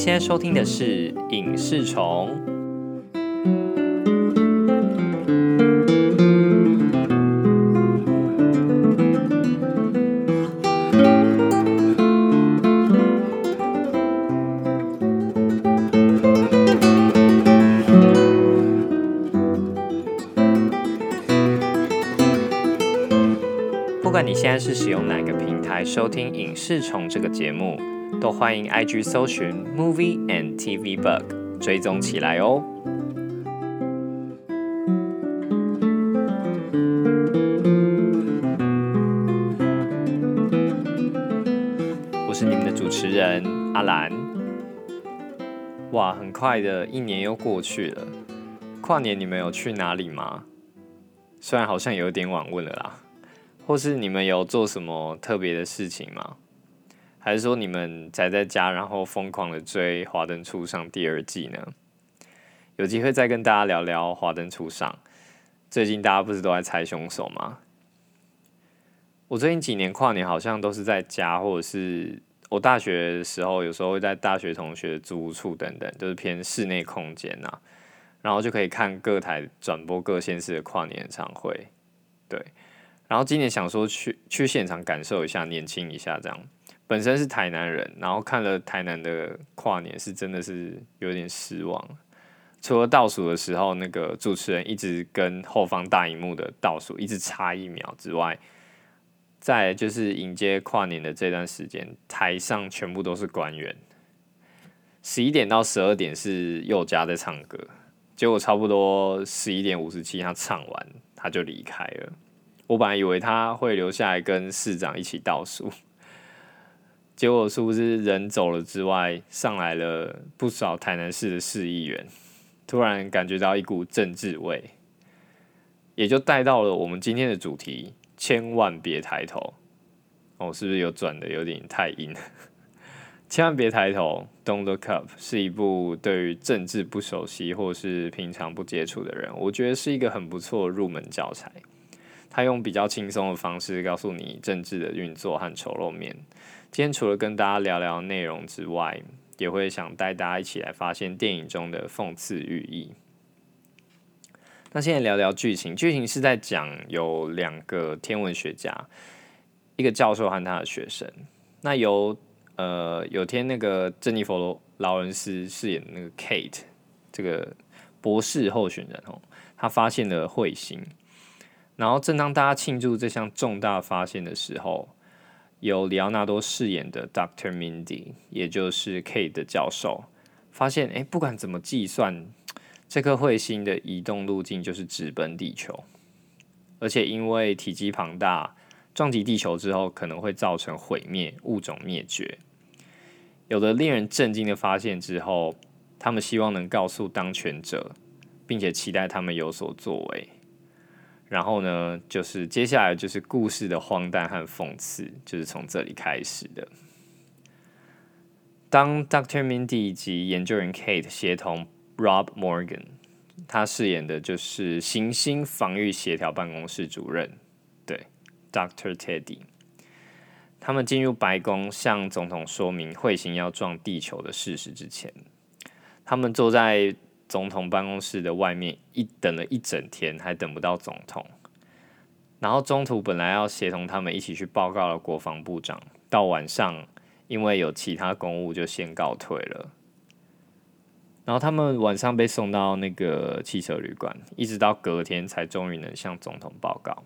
现在收听的是《影视虫》。不管你现在是使用哪个平台收听《影视虫》这个节目，都欢迎 IG 搜寻 Movie and TV Bug 追踪起来哦。我是你们的主持人阿兰。哇，很快的一年又过去了，跨年你们有去哪里吗？虽然好像有点晚问了啦。或是你们有做什么特别的事情吗？还是说你们宅在家，然后疯狂的追《华灯初上》第二季呢？有机会再跟大家聊聊《华灯初上》。最近大家不是都在猜凶手吗？我最近几年跨年好像都是在家，或者是我大学的时候，有时候会在大学同学租屋处等等，就是偏室内空间呐，然后就可以看各台转播各县市的跨年演唱会，对。然后今年想说去去现场感受一下，年轻一下这样。本身是台南人，然后看了台南的跨年，是真的是有点失望。除了倒数的时候，那个主持人一直跟后方大荧幕的倒数一直差一秒之外，在就是迎接跨年的这段时间，台上全部都是官员。十一点到十二点是佑嘉在唱歌，结果差不多十一点五十七他唱完他就离开了。我本来以为他会留下来跟市长一起倒数，结果是不是人走了之外，上来了不少台南市的市议员，突然感觉到一股政治味，也就带到了我们今天的主题：千万别抬头。哦，是不是有转的有点太硬？千万别抬头，Don't look up，是一部对于政治不熟悉或是平常不接触的人，我觉得是一个很不错入门教材。他用比较轻松的方式告诉你政治的运作和丑陋面。今天除了跟大家聊聊内容之外，也会想带大家一起来发现电影中的讽刺寓意。那现在聊聊剧情，剧情是在讲有两个天文学家，一个教授和他的学生。那由呃有天那个珍妮佛罗劳伦斯饰演的那个 Kate 这个博士候选人哦，他发现了彗星。然后，正当大家庆祝这项重大发现的时候，由里奥纳多饰演的 Doctor Mindy，也就是 K 的教授，发现，哎，不管怎么计算，这颗彗星的移动路径就是直奔地球，而且因为体积庞大，撞击地球之后可能会造成毁灭、物种灭绝。有了令人震惊的发现之后，他们希望能告诉当权者，并且期待他们有所作为。然后呢，就是接下来就是故事的荒诞和讽刺，就是从这里开始的。当 Doctor Mindy 以及研究员 Kate 协同 Rob Morgan，他饰演的就是行星防御协调办公室主任，对，Doctor Teddy。他们进入白宫，向总统说明彗星要撞地球的事实之前，他们坐在。总统办公室的外面一等了一整天，还等不到总统。然后中途本来要协同他们一起去报告的国防部长，到晚上因为有其他公务就先告退了。然后他们晚上被送到那个汽车旅馆，一直到隔天才终于能向总统报告。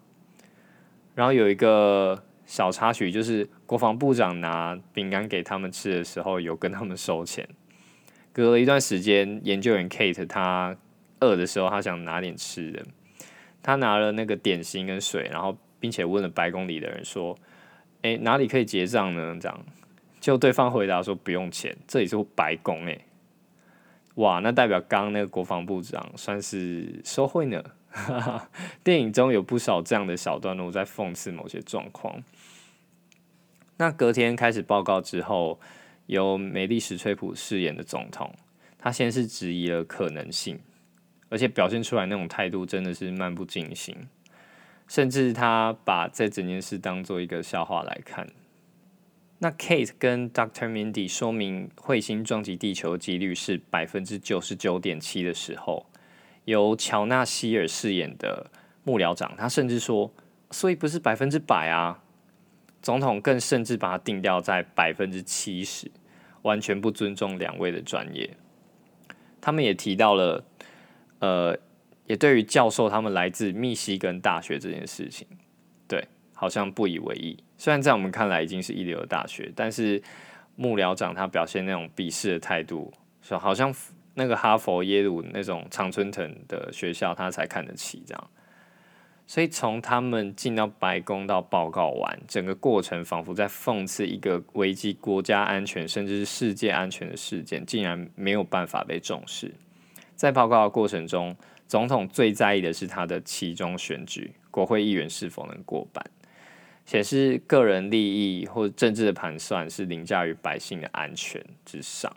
然后有一个小插曲，就是国防部长拿饼干给他们吃的时候，有跟他们收钱。隔了一段时间，研究员 Kate 他饿的时候，他想拿点吃的，他拿了那个点心跟水，然后并且问了白宫里的人说：“哎，哪里可以结账呢？”这样，就对方回答说：“不用钱，这里是白宫。”哎，哇，那代表刚那个国防部长算是收贿呢。电影中有不少这样的小段落在讽刺某些状况。那隔天开始报告之后。由梅丽史崔普饰演的总统，他先是质疑了可能性，而且表现出来那种态度真的是漫不经心，甚至他把这整件事当做一个笑话来看。那 Kate 跟 Dr. Mindy 说明彗星撞击地球几率是百分之九十九点七的时候，由乔纳希尔饰演的幕僚长，他甚至说，所以不是百分之百啊。总统更甚至把它定调在百分之七十，完全不尊重两位的专业。他们也提到了，呃，也对于教授他们来自密西根大学这件事情，对，好像不以为意。虽然在我们看来已经是一流的大学，但是幕僚长他表现那种鄙视的态度，说好像那个哈佛、耶鲁那种常春藤的学校他才看得起这样。所以从他们进到白宫到报告完，整个过程仿佛在讽刺一个危及国家安全甚至是世界安全的事件，竟然没有办法被重视。在报告的过程中，总统最在意的是他的其中选举，国会议员是否能过半。显示个人利益或政治的盘算是凌驾于百姓的安全之上。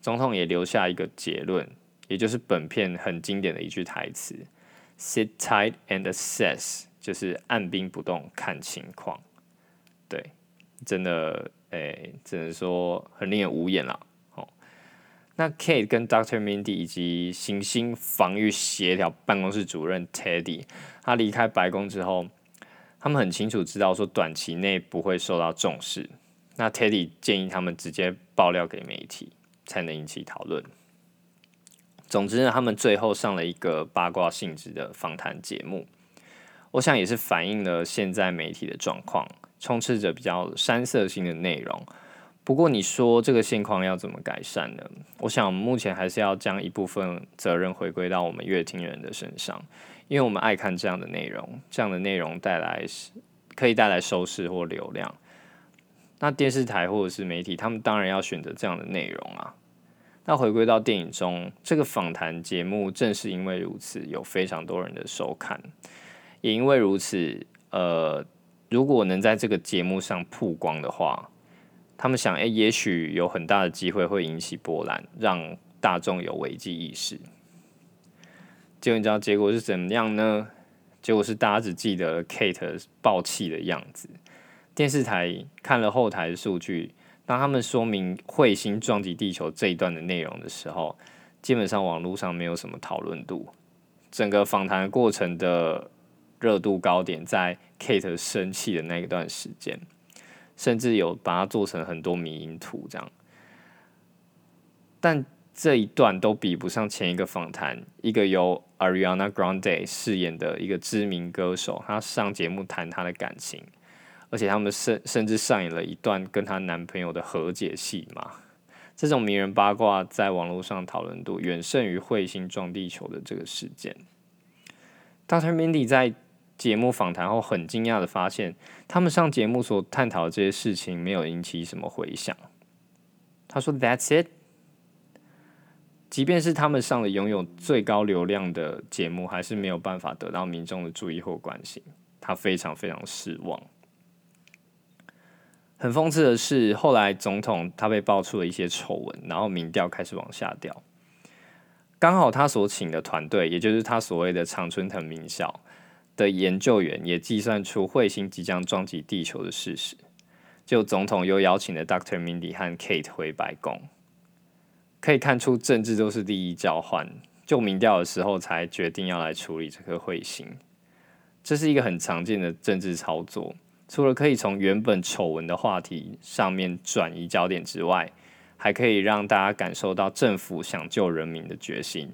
总统也留下一个结论，也就是本片很经典的一句台词：“Sit tight and assess”，就是按兵不动，看情况。对，真的，诶，只能说很令人无言了。哦，那 Kate 跟 Dr. Mindy 以及行星防御协调办公室主任 Teddy，他离开白宫之后。他们很清楚知道说短期内不会受到重视，那 Teddy 建议他们直接爆料给媒体，才能引起讨论。总之呢，他们最后上了一个八卦性质的访谈节目，我想也是反映了现在媒体的状况，充斥着比较山色性的内容。不过你说这个现况要怎么改善呢？我想目前还是要将一部分责任回归到我们乐听人的身上。因为我们爱看这样的内容，这样的内容带来可以带来收视或流量。那电视台或者是媒体，他们当然要选择这样的内容啊。那回归到电影中，这个访谈节目正是因为如此，有非常多人的收看。也因为如此，呃，如果能在这个节目上曝光的话，他们想，哎，也许有很大的机会会引起波澜，让大众有危机意识。结果你知道结果是怎么样呢？结果是大家只记得 Kate 爆气的样子。电视台看了后台的数据，当他们说明彗星撞击地球这一段的内容的时候，基本上网络上没有什么讨论度。整个访谈过程的热度高点在 Kate 生气的那一段时间，甚至有把它做成很多迷因图这样。但这一段都比不上前一个访谈，一个由 Ariana Grande 饰演的一个知名歌手，她上节目谈她的感情，而且他们甚甚至上演了一段跟她男朋友的和解戏嘛。这种名人八卦在网络上讨论度远胜于彗星撞地球的这个事件。Dr. Mindy 在节目访谈后很惊讶的发现，他们上节目所探讨的这些事情没有引起什么回响。他说：“That's it。”即便是他们上了拥有最高流量的节目，还是没有办法得到民众的注意或关心。他非常非常失望。很讽刺的是，后来总统他被爆出了一些丑闻，然后民调开始往下掉。刚好他所请的团队，也就是他所谓的常春藤名校的研究员，也计算出彗星即将撞击地球的事实。就总统又邀请了 Dr. Mindy 和 Kate 回白宫。可以看出，政治都是利益交换。就民调的时候，才决定要来处理这颗彗星，这是一个很常见的政治操作。除了可以从原本丑闻的话题上面转移焦点之外，还可以让大家感受到政府想救人民的决心。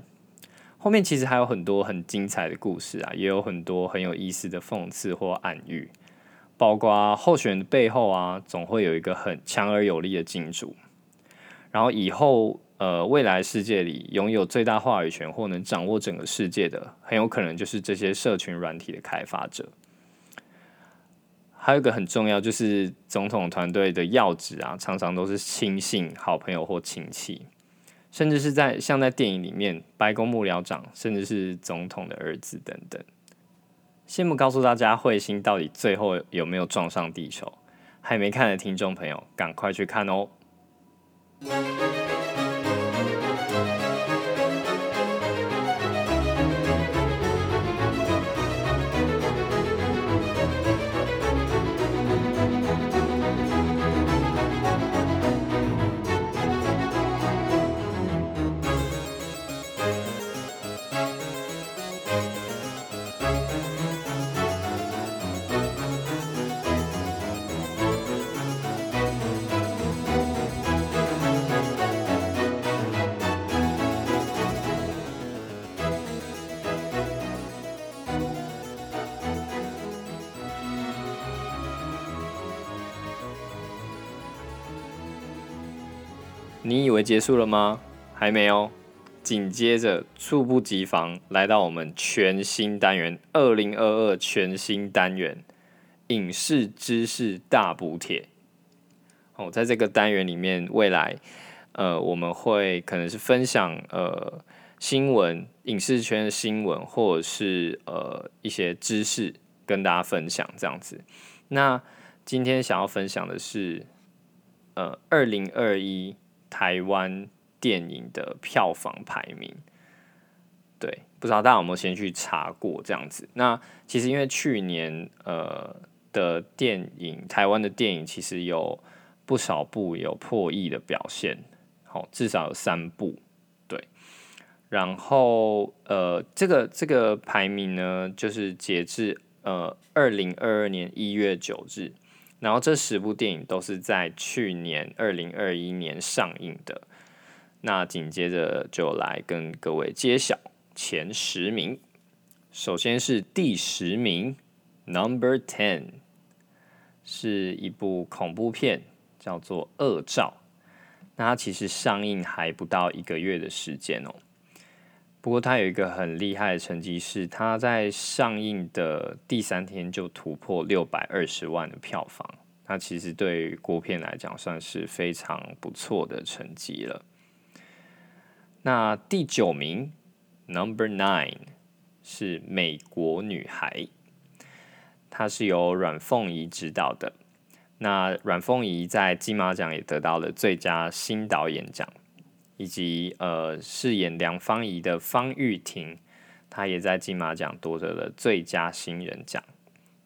后面其实还有很多很精彩的故事啊，也有很多很有意思的讽刺或暗喻，包括候选人的背后啊，总会有一个很强而有力的金主，然后以后。呃，未来世界里拥有最大话语权或能掌握整个世界的，很有可能就是这些社群软体的开发者。还有一个很重要，就是总统团队的要职啊，常常都是亲信、好朋友或亲戚，甚至是在像在电影里面，白宫幕僚长，甚至是总统的儿子等等。先不告诉大家彗星到底最后有没有撞上地球，还没看的听众朋友，赶快去看哦！你以为结束了吗？还没有。紧接着，猝不及防来到我们全新单元——二零二二全新单元——影视知识大补帖。哦，在这个单元里面，未来呃，我们会可能是分享呃新闻、影视圈的新闻，或者是呃一些知识跟大家分享这样子。那今天想要分享的是呃二零二一台湾。电影的票房排名，对，不知道大家有没有先去查过这样子？那其实因为去年呃的电影，台湾的电影其实有不少部有破亿的表现，好，至少有三部，对。然后呃，这个这个排名呢，就是截至呃二零二二年一月九日，然后这十部电影都是在去年二零二一年上映的。那紧接着就来跟各位揭晓前十名。首先是第十名，Number Ten，是一部恐怖片，叫做《恶兆》。那它其实上映还不到一个月的时间哦。不过它有一个很厉害的成绩，是它在上映的第三天就突破六百二十万的票房。那其实对于国片来讲，算是非常不错的成绩了。那第九名，Number Nine，是美国女孩，她是由阮凤仪执导的。那阮凤仪在金马奖也得到了最佳新导演奖，以及呃饰演梁芳仪的方玉婷，她也在金马奖夺得了最佳新人奖。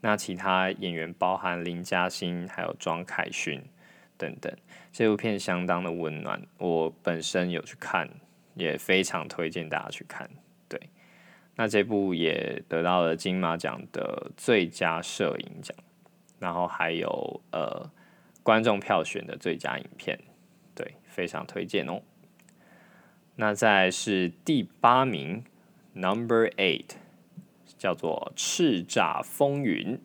那其他演员包含林嘉欣，还有庄凯勋等等。这部片相当的温暖，我本身有去看。也非常推荐大家去看，对。那这部也得到了金马奖的最佳摄影奖，然后还有呃观众票选的最佳影片，对，非常推荐哦。那再是第八名，Number Eight，叫做《叱咤风云》。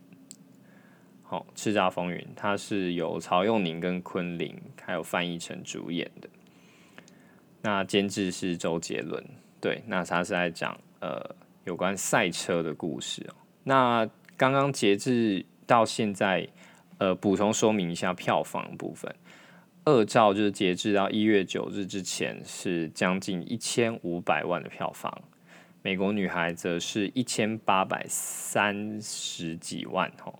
好，《叱咤风云》它是由曹佑宁跟昆凌还有范逸臣主演的。那监制是周杰伦，对，那他是在讲呃有关赛车的故事哦。那刚刚截至到现在，呃，补充说明一下票房部分，二兆就是截至到一月九日之前是将近一千五百万的票房，美国女孩则是一千八百三十几万吼，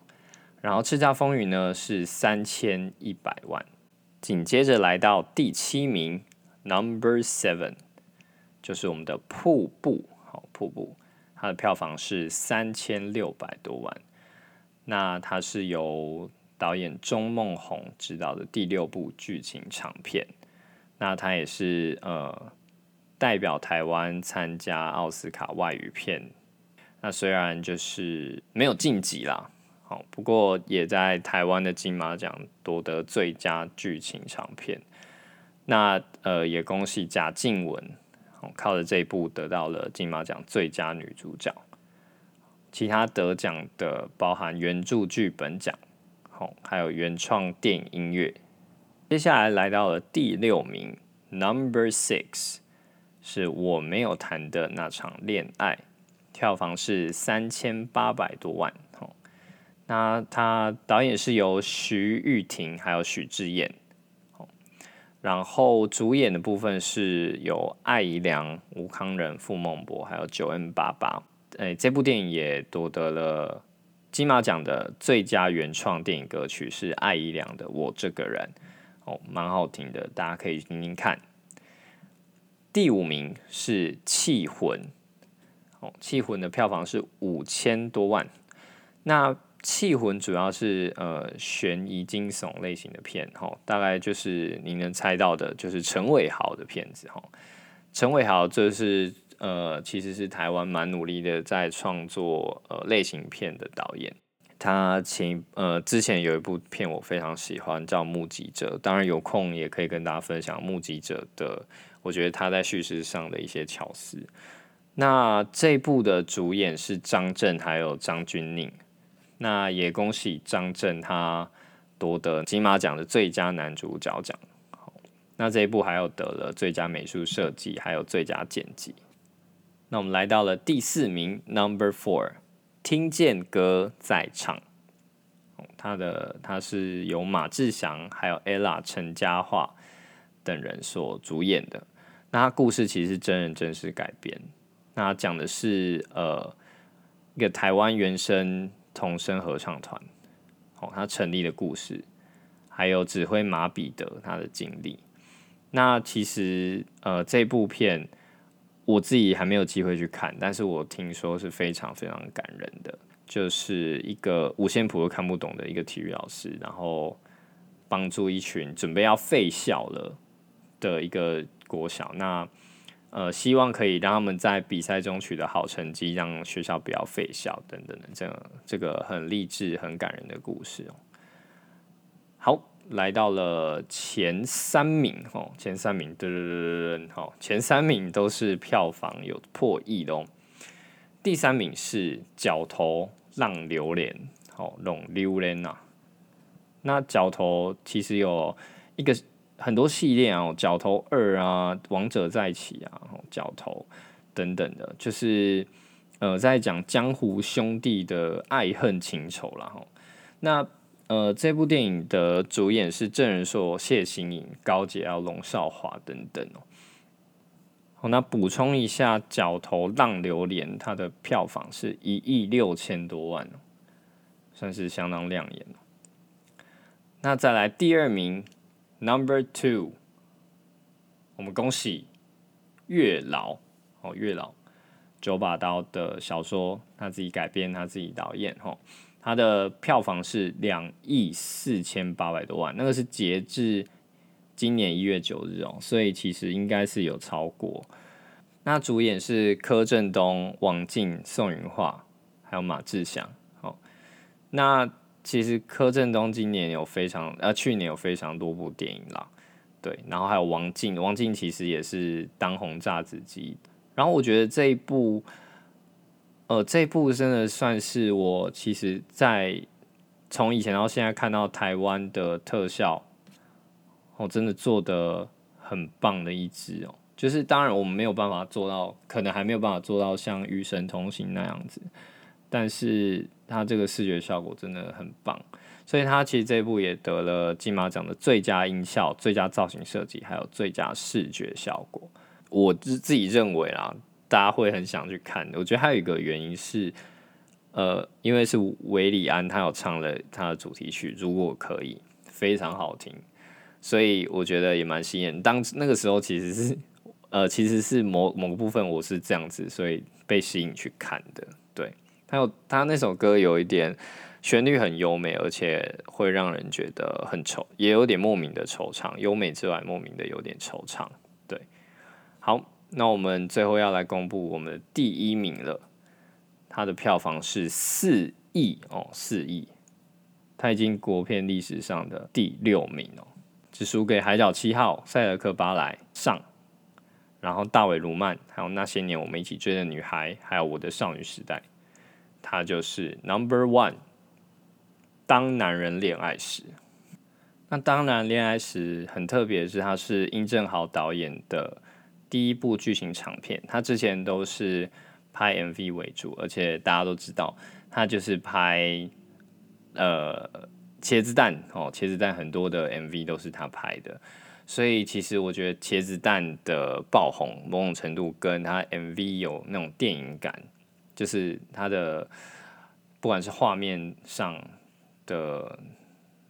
然后叱咤风云呢是三千一百万，紧接着来到第七名。Number seven，就是我们的瀑布，好瀑布，它的票房是三千六百多万。那它是由导演钟梦宏执导的第六部剧情长片。那它也是呃代表台湾参加奥斯卡外语片。那虽然就是没有晋级啦，好不过也在台湾的金马奖夺得最佳剧情长片。那呃，也恭喜贾静雯，靠着这一部得到了金马奖最佳女主角。其他得奖的包含原著剧本奖，好，还有原创电影音乐。接下来来到了第六名，Number Six，是我没有谈的那场恋爱，票房是三千八百多万。好，那他导演是由徐玉婷还有许志燕。然后主演的部分是有艾怡良、吴康仁、傅孟博，还有九 N 八八。诶，这部电影也夺得了金马奖的最佳原创电影歌曲，是艾怡良的《我这个人》，哦，蛮好听的，大家可以听听看。第五名是《气魂》，哦，《气魂》的票房是五千多万。那气魂主要是呃悬疑惊悚类型的片哈，大概就是你能猜到的，就是陈伟豪的片子哈。陈伟豪这是呃其实是台湾蛮努力的在创作呃类型片的导演。他前呃之前有一部片我非常喜欢，叫《目击者》，当然有空也可以跟大家分享《目击者》的，我觉得他在叙事上的一些巧思。那这部的主演是张震还有张钧甯。那也恭喜张震，他夺得金马奖的最佳男主角奖。那这一部还有得了最佳美术设计，还有最佳剪辑。那我们来到了第四名，Number Four，听见歌在唱。他的他是由马志祥还有 ella 陈嘉桦等人所主演的。那他故事其实是真人真事改编。那讲的是呃一个台湾原声童声合唱团，哦，他成立的故事，还有指挥马彼得他的经历。那其实呃这部片我自己还没有机会去看，但是我听说是非常非常感人的，就是一个五线谱都看不懂的一个体育老师，然后帮助一群准备要废校了的一个国小，那呃希望可以让他们在比赛中取得好成绩，让学校不要废校等等的，这样这个很励志、很感人的故事哦。好。来到了前三名，哦，前三名，噔噔噔噔，前三名都是票房有破亿的哦。第三名是《角头浪流连》，哦，浪流连呐。那《角头》其实有一个很多系列啊，《角头二》啊，《王者再起》啊，《角头》等等的，就是呃，在讲江湖兄弟的爱恨情仇了哈。那呃，这部电影的主演是郑仁硕、谢欣颖、高洁瑶、龙少华等等哦。好，那补充一下，《角头浪流连》它的票房是一亿六千多万哦，算是相当亮眼哦。那再来第二名，Number Two，我们恭喜月老哦，月老九把刀的小说，他自己改编，他自己导演哦。它的票房是两亿四千八百多万，那个是截至今年一月九日哦，所以其实应该是有超过。那主演是柯震东、王静、宋云桦，还有马志祥。哦，那其实柯震东今年有非常呃，去年有非常多部电影啦，对，然后还有王静，王静其实也是当红炸子鸡。然后我觉得这一部。呃，这部真的算是我其实，在从以前到现在看到台湾的特效，哦，真的做的很棒的一支哦。就是当然我们没有办法做到，可能还没有办法做到像《与神同行》那样子，但是它这个视觉效果真的很棒，所以它其实这部也得了金马奖的最佳音效、最佳造型设计，还有最佳视觉效果。我自自己认为啦。大家会很想去看，我觉得还有一个原因是，呃，因为是韦礼安他有唱了他的主题曲，如果可以，非常好听，所以我觉得也蛮吸引。当那个时候其实是，呃，其实是某某个部分我是这样子，所以被吸引去看的。对，还有他那首歌有一点旋律很优美，而且会让人觉得很惆，也有点莫名的惆怅。优美之外，莫名的有点惆怅。对，好。那我们最后要来公布我们的第一名了，它的票房是四亿哦，四亿，它已经国片历史上的第六名哦，只输给《海角七号》《塞尔克巴莱》上，然后《大卫·卢曼》，还有那些年我们一起追的女孩，还有我的少女时代，它就是 Number One。当男人恋爱时，那当然恋爱时很特别的是，它是殷正豪导演的。第一部剧情长片，他之前都是拍 MV 为主，而且大家都知道，他就是拍呃茄子蛋哦，茄子蛋很多的 MV 都是他拍的，所以其实我觉得茄子蛋的爆红某种程度跟他 MV 有那种电影感，就是他的不管是画面上的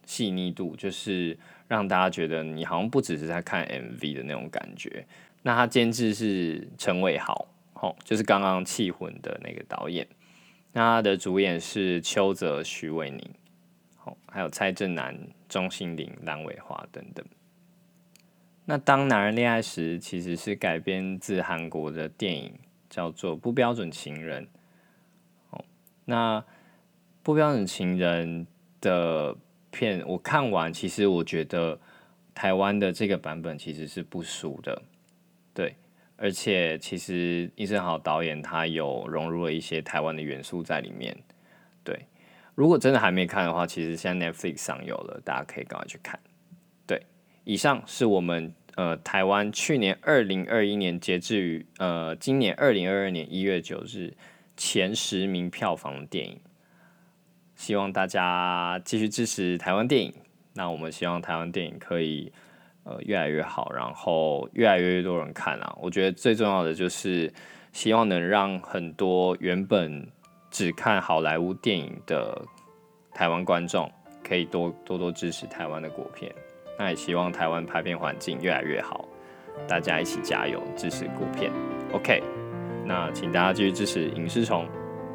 细腻度，就是让大家觉得你好像不只是在看 MV 的那种感觉。那他监制是陈伟豪，哦，就是刚刚《气魂》的那个导演。那他的主演是邱泽、徐伟宁，好，还有蔡正南、钟欣凌、蓝伟华等等。那当男人恋爱时，其实是改编自韩国的电影，叫做《不标准情人》。哦，那《不标准情人》的片我看完，其实我觉得台湾的这个版本其实是不输的。对，而且其实易正豪导演他有融入了一些台湾的元素在里面。对，如果真的还没看的话，其实现在 Netflix 上有了，大家可以赶快去看。对，以上是我们呃，台湾去年二零二一年截至于呃今年二零二二年一月九日前十名票房的电影，希望大家继续支持台湾电影。那我们希望台湾电影可以呃越来越好，然后越来越多人看啊。我觉得最重要的就是希望能让很多原本只看好莱坞电影的台湾观众，可以多多多支持台湾的国片。那也希望台湾拍片环境越来越好，大家一起加油支持国片。OK，那请大家继续支持影视虫，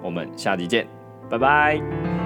我们下集见，拜拜。